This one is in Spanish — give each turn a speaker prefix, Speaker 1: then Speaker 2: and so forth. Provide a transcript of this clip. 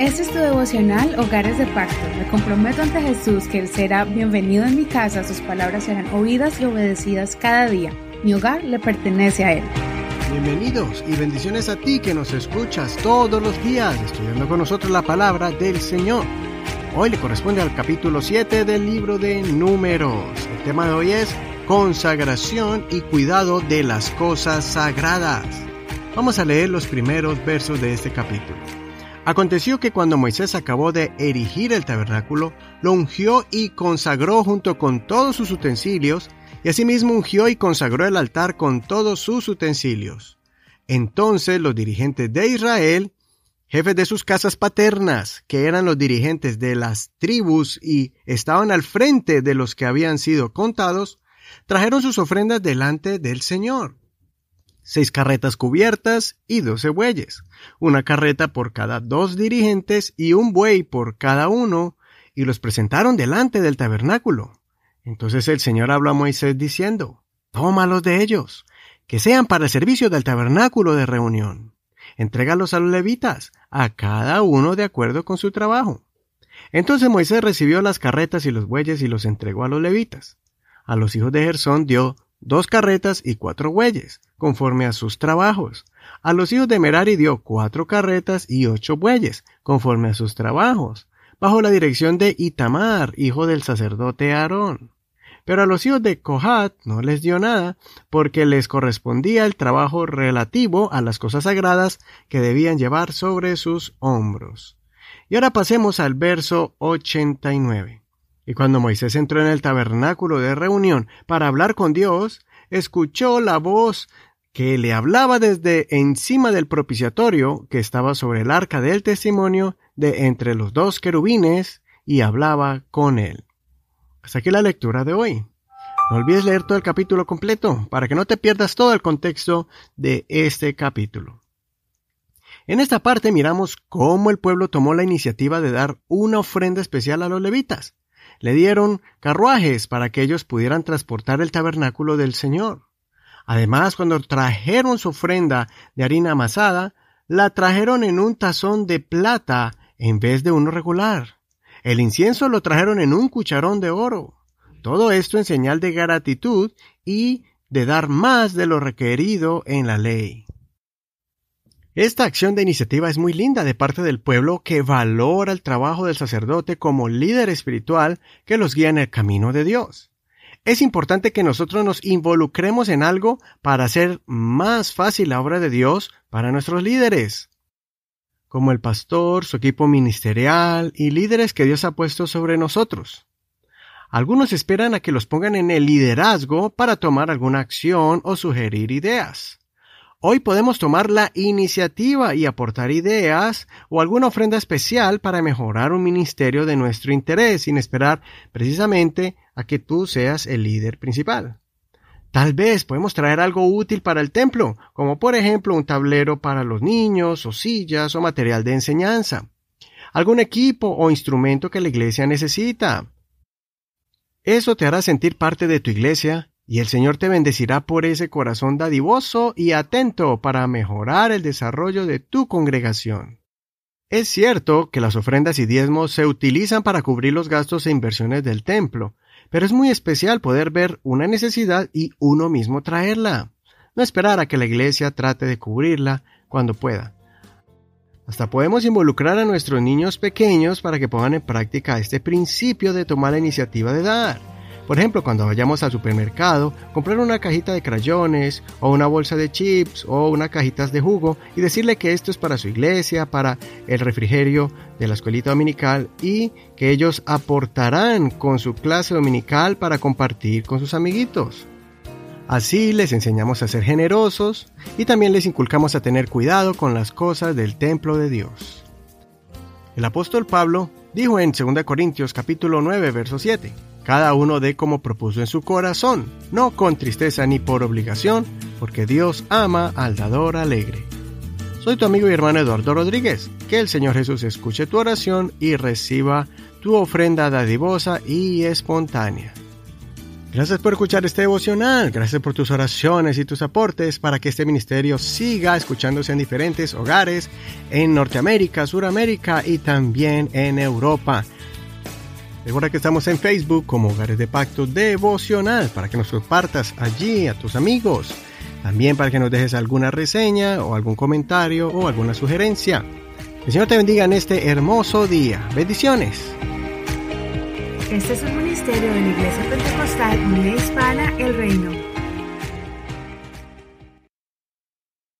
Speaker 1: Este es tu devocional Hogares de Pacto. Me comprometo ante Jesús que Él será bienvenido en mi casa, sus palabras serán oídas y obedecidas cada día. Mi hogar le pertenece a Él.
Speaker 2: Bienvenidos y bendiciones a ti que nos escuchas todos los días estudiando con nosotros la palabra del Señor. Hoy le corresponde al capítulo 7 del libro de Números. El tema de hoy es consagración y cuidado de las cosas sagradas. Vamos a leer los primeros versos de este capítulo. Aconteció que cuando Moisés acabó de erigir el tabernáculo, lo ungió y consagró junto con todos sus utensilios, y asimismo ungió y consagró el altar con todos sus utensilios. Entonces los dirigentes de Israel, jefes de sus casas paternas, que eran los dirigentes de las tribus y estaban al frente de los que habían sido contados, trajeron sus ofrendas delante del Señor seis carretas cubiertas y doce bueyes, una carreta por cada dos dirigentes y un buey por cada uno, y los presentaron delante del tabernáculo. Entonces el Señor habló a Moisés diciendo, Tómalos de ellos, que sean para el servicio del tabernáculo de reunión. Entrégalos a los levitas, a cada uno de acuerdo con su trabajo. Entonces Moisés recibió las carretas y los bueyes y los entregó a los levitas. A los hijos de Gersón dio dos carretas y cuatro bueyes, conforme a sus trabajos. A los hijos de Merari dio cuatro carretas y ocho bueyes, conforme a sus trabajos, bajo la dirección de Itamar, hijo del sacerdote Aarón. Pero a los hijos de Kohat no les dio nada, porque les correspondía el trabajo relativo a las cosas sagradas que debían llevar sobre sus hombros. Y ahora pasemos al verso 89. Y cuando Moisés entró en el tabernáculo de reunión para hablar con Dios, escuchó la voz que le hablaba desde encima del propiciatorio que estaba sobre el arca del testimonio de entre los dos querubines y hablaba con él. Hasta aquí la lectura de hoy. No olvides leer todo el capítulo completo para que no te pierdas todo el contexto de este capítulo. En esta parte miramos cómo el pueblo tomó la iniciativa de dar una ofrenda especial a los levitas le dieron carruajes para que ellos pudieran transportar el tabernáculo del Señor. Además, cuando trajeron su ofrenda de harina amasada, la trajeron en un tazón de plata en vez de uno regular. El incienso lo trajeron en un cucharón de oro. Todo esto en señal de gratitud y de dar más de lo requerido en la ley. Esta acción de iniciativa es muy linda de parte del pueblo que valora el trabajo del sacerdote como líder espiritual que los guía en el camino de Dios. Es importante que nosotros nos involucremos en algo para hacer más fácil la obra de Dios para nuestros líderes, como el pastor, su equipo ministerial y líderes que Dios ha puesto sobre nosotros. Algunos esperan a que los pongan en el liderazgo para tomar alguna acción o sugerir ideas. Hoy podemos tomar la iniciativa y aportar ideas o alguna ofrenda especial para mejorar un ministerio de nuestro interés sin esperar precisamente a que tú seas el líder principal. Tal vez podemos traer algo útil para el templo, como por ejemplo un tablero para los niños o sillas o material de enseñanza. Algún equipo o instrumento que la iglesia necesita. Eso te hará sentir parte de tu iglesia y el Señor te bendecirá por ese corazón dadivoso y atento para mejorar el desarrollo de tu congregación. Es cierto que las ofrendas y diezmos se utilizan para cubrir los gastos e inversiones del templo, pero es muy especial poder ver una necesidad y uno mismo traerla. No esperar a que la iglesia trate de cubrirla cuando pueda. Hasta podemos involucrar a nuestros niños pequeños para que pongan en práctica este principio de tomar la iniciativa de dar. Por ejemplo, cuando vayamos al supermercado, comprar una cajita de crayones o una bolsa de chips o unas cajitas de jugo y decirle que esto es para su iglesia, para el refrigerio de la escuelita dominical y que ellos aportarán con su clase dominical para compartir con sus amiguitos. Así les enseñamos a ser generosos y también les inculcamos a tener cuidado con las cosas del templo de Dios. El apóstol Pablo dijo en 2 Corintios capítulo 9 verso 7, cada uno dé como propuso en su corazón, no con tristeza ni por obligación, porque Dios ama al dador alegre. Soy tu amigo y hermano Eduardo Rodríguez. Que el Señor Jesús escuche tu oración y reciba tu ofrenda dadivosa y espontánea. Gracias por escuchar este devocional, gracias por tus oraciones y tus aportes para que este ministerio siga escuchándose en diferentes hogares en Norteamérica, Suramérica y también en Europa. Recuerda que estamos en Facebook como Hogares de Pacto Devocional para que nos compartas allí a tus amigos. También para que nos dejes alguna reseña o algún comentario o alguna sugerencia. El Señor te bendiga en este hermoso día. Bendiciones.
Speaker 1: Este es un ministerio de la Iglesia Pentecostal Unida Hispana El Reino.